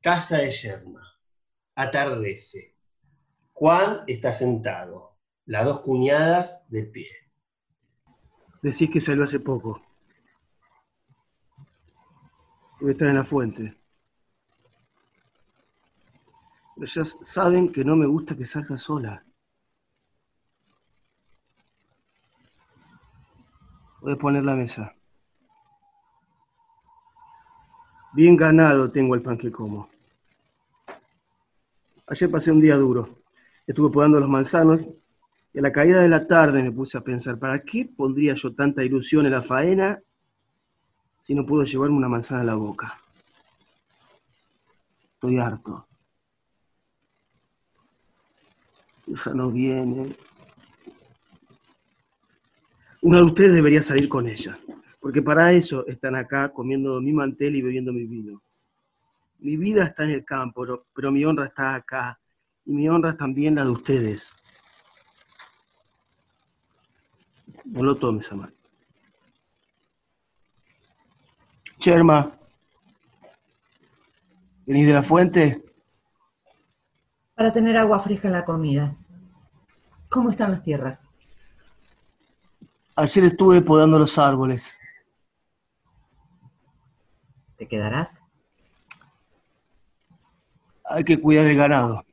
Casa de Yerma. Atardece. Juan está sentado. Las dos cuñadas de pie. Decís que salió hace poco. Debe estar en la fuente. Ellas saben que no me gusta que salga sola. Voy a poner la mesa. Bien ganado tengo el pan que como. Ayer pasé un día duro. Estuve podando los manzanos y a la caída de la tarde me puse a pensar, ¿para qué pondría yo tanta ilusión en la faena si no puedo llevarme una manzana a la boca? Estoy harto. Esa no viene. Uno de ustedes debería salir con ella, porque para eso están acá comiendo mi mantel y bebiendo mi vino. Mi vida está en el campo, pero, mi honra está acá, y mi honra es también la de ustedes. No lo tomes a mal. Cherma, ¿venís de la fuente? Para tener agua fresca en la comida. ¿Cómo están las tierras? Ayer estuve podando los árboles. ¿Te quedarás? Hay que cuidar el ganado.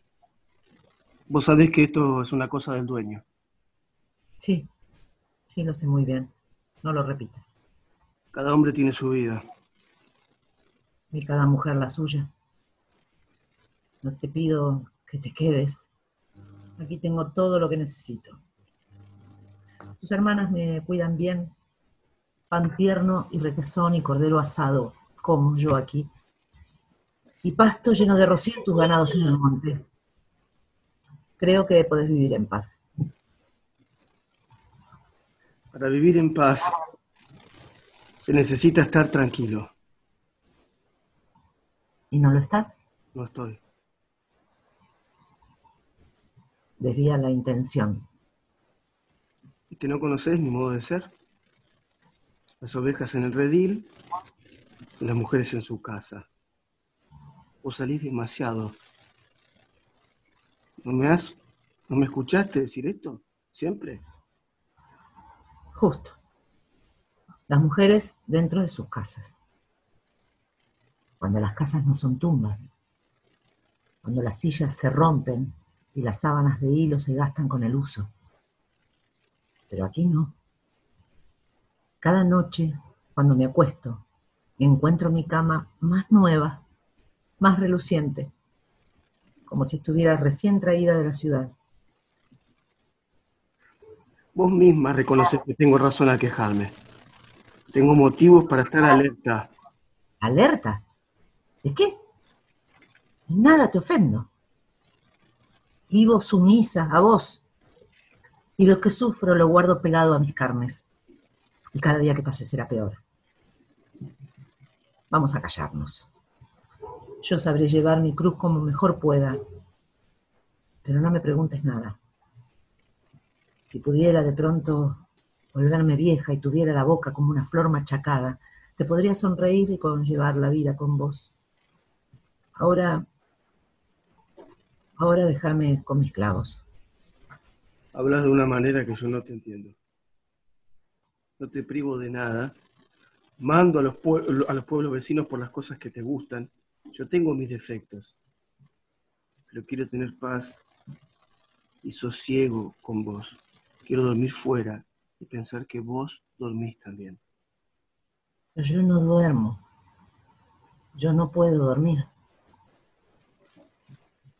Vos sabés que esto es una cosa del dueño. Sí, sí, lo sé muy bien. No lo repitas. Cada hombre tiene su vida. Y cada mujer la suya. No te pido que te quedes. Aquí tengo todo lo que necesito. Tus hermanas me cuidan bien. Pan tierno y requesón y cordero asado, como yo aquí. Y pasto lleno de rocío y tus ganados en el monte. Creo que podés vivir en paz. Para vivir en paz se necesita estar tranquilo. ¿Y no lo estás? No estoy. Desvía la intención que no conoces mi modo de ser. Las ovejas en el redil, y las mujeres en su casa. Vos salís demasiado. ¿No me no me escuchaste decir esto? ¿Siempre? Justo. Las mujeres dentro de sus casas. Cuando las casas no son tumbas. Cuando las sillas se rompen y las sábanas de hilo se gastan con el uso pero aquí no. Cada noche, cuando me acuesto, encuentro mi cama más nueva, más reluciente, como si estuviera recién traída de la ciudad. Vos misma reconoces que tengo razón a quejarme. Tengo motivos para estar alerta. ¿Alerta? ¿De qué? Nada te ofendo. Vivo sumisa a vos, y lo que sufro lo guardo pegado a mis carnes. Y cada día que pase será peor. Vamos a callarnos. Yo sabré llevar mi cruz como mejor pueda. Pero no me preguntes nada. Si pudiera de pronto volverme vieja y tuviera la boca como una flor machacada, te podría sonreír y conllevar la vida con vos. Ahora, ahora déjame con mis clavos. Hablas de una manera que yo no te entiendo. No te privo de nada. Mando a los, a los pueblos vecinos por las cosas que te gustan. Yo tengo mis defectos. Pero quiero tener paz y sosiego con vos. Quiero dormir fuera y pensar que vos dormís también. Pero yo no duermo. Yo no puedo dormir.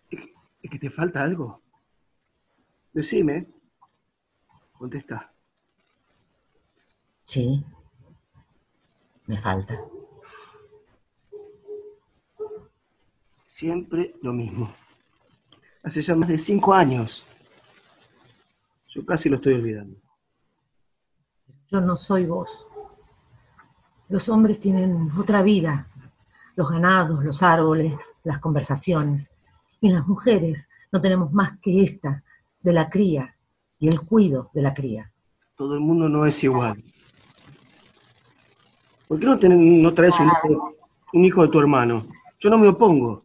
¿Es que te falta algo? Decime. Contesta. Sí. Me falta. Siempre lo mismo. Hace ya más de cinco años. Yo casi lo estoy olvidando. Yo no soy vos. Los hombres tienen otra vida. Los ganados, los árboles, las conversaciones. Y las mujeres no tenemos más que esta, de la cría y el cuido de la cría. Todo el mundo no es igual. ¿Por qué no, no traes un hijo, un hijo de tu hermano? Yo no me opongo.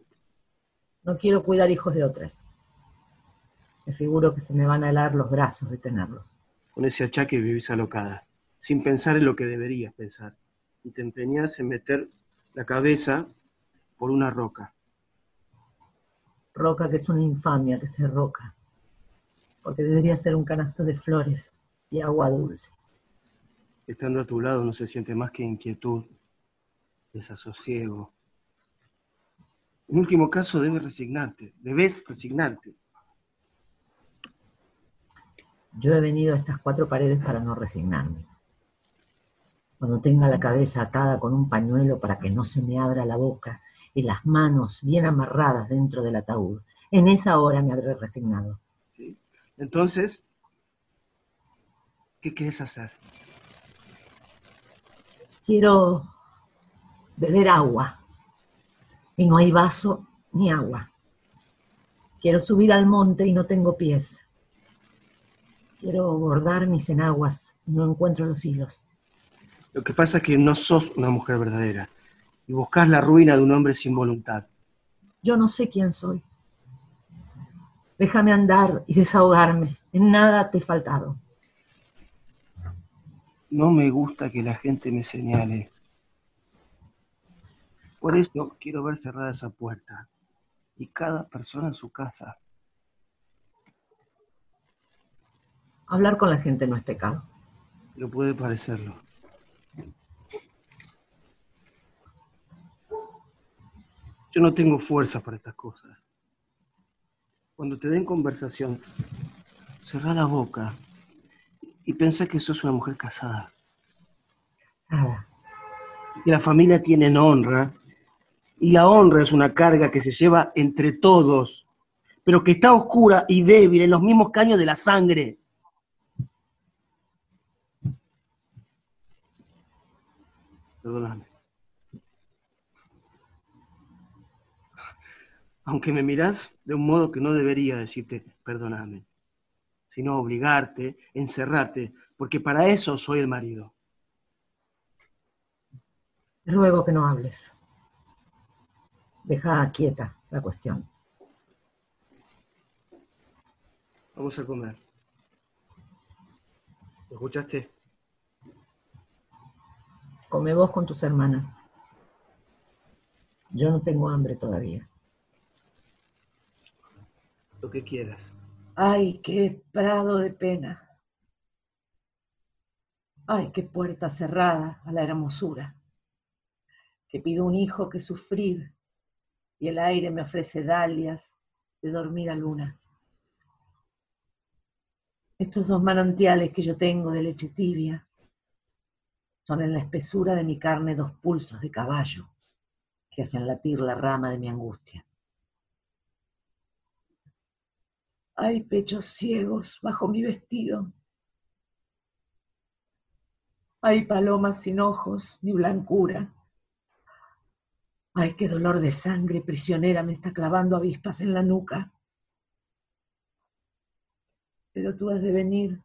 No quiero cuidar hijos de otras. Me figuro que se me van a helar los brazos de tenerlos. Con ese achaque vivís alocada, sin pensar en lo que deberías pensar. Y te empeñás en meter la cabeza por una roca. Roca que es una infamia que se roca. Porque debería ser un canasto de flores y agua dulce. Estando a tu lado no se siente más que inquietud, desasosiego. En último caso, debes resignarte. Debes resignarte. Yo he venido a estas cuatro paredes para no resignarme. Cuando tenga la cabeza atada con un pañuelo para que no se me abra la boca y las manos bien amarradas dentro del ataúd, en esa hora me habré resignado. ¿Sí? Entonces, ¿qué quieres hacer? Quiero beber agua y no hay vaso ni agua. Quiero subir al monte y no tengo pies. Quiero bordar mis enaguas y no encuentro los hilos. Lo que pasa es que no sos una mujer verdadera y buscas la ruina de un hombre sin voluntad. Yo no sé quién soy. Déjame andar y desahogarme. En nada te he faltado. No me gusta que la gente me señale. Por eso quiero ver cerrada esa puerta y cada persona en su casa. Hablar con la gente no es pecado. No puede parecerlo. Yo no tengo fuerza para estas cosas. Cuando te den conversación, cerrá la boca y pensá que sos una mujer casada. Casada. Que la familia tiene honra y la honra es una carga que se lleva entre todos, pero que está oscura y débil en los mismos caños de la sangre. Perdóname. Aunque me mirás de un modo que no debería decirte perdóname, sino obligarte, encerrarte, porque para eso soy el marido. Ruego que no hables. Deja quieta la cuestión. Vamos a comer. ¿Lo escuchaste? Come vos con tus hermanas. Yo no tengo hambre todavía. Lo que quieras. Ay, qué prado de pena. Ay, qué puerta cerrada a la hermosura. Que pido un hijo que sufrir y el aire me ofrece dalias de dormir a luna. Estos dos manantiales que yo tengo de leche tibia son en la espesura de mi carne dos pulsos de caballo que hacen latir la rama de mi angustia. Hay pechos ciegos bajo mi vestido. Hay palomas sin ojos ni blancura. Ay, qué dolor de sangre prisionera me está clavando avispas en la nuca. Pero tú has de venir,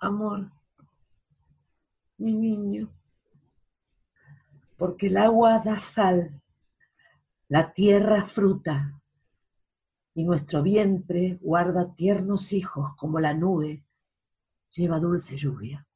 amor, mi niño, porque el agua da sal, la tierra fruta, y nuestro vientre guarda tiernos hijos como la nube lleva dulce lluvia.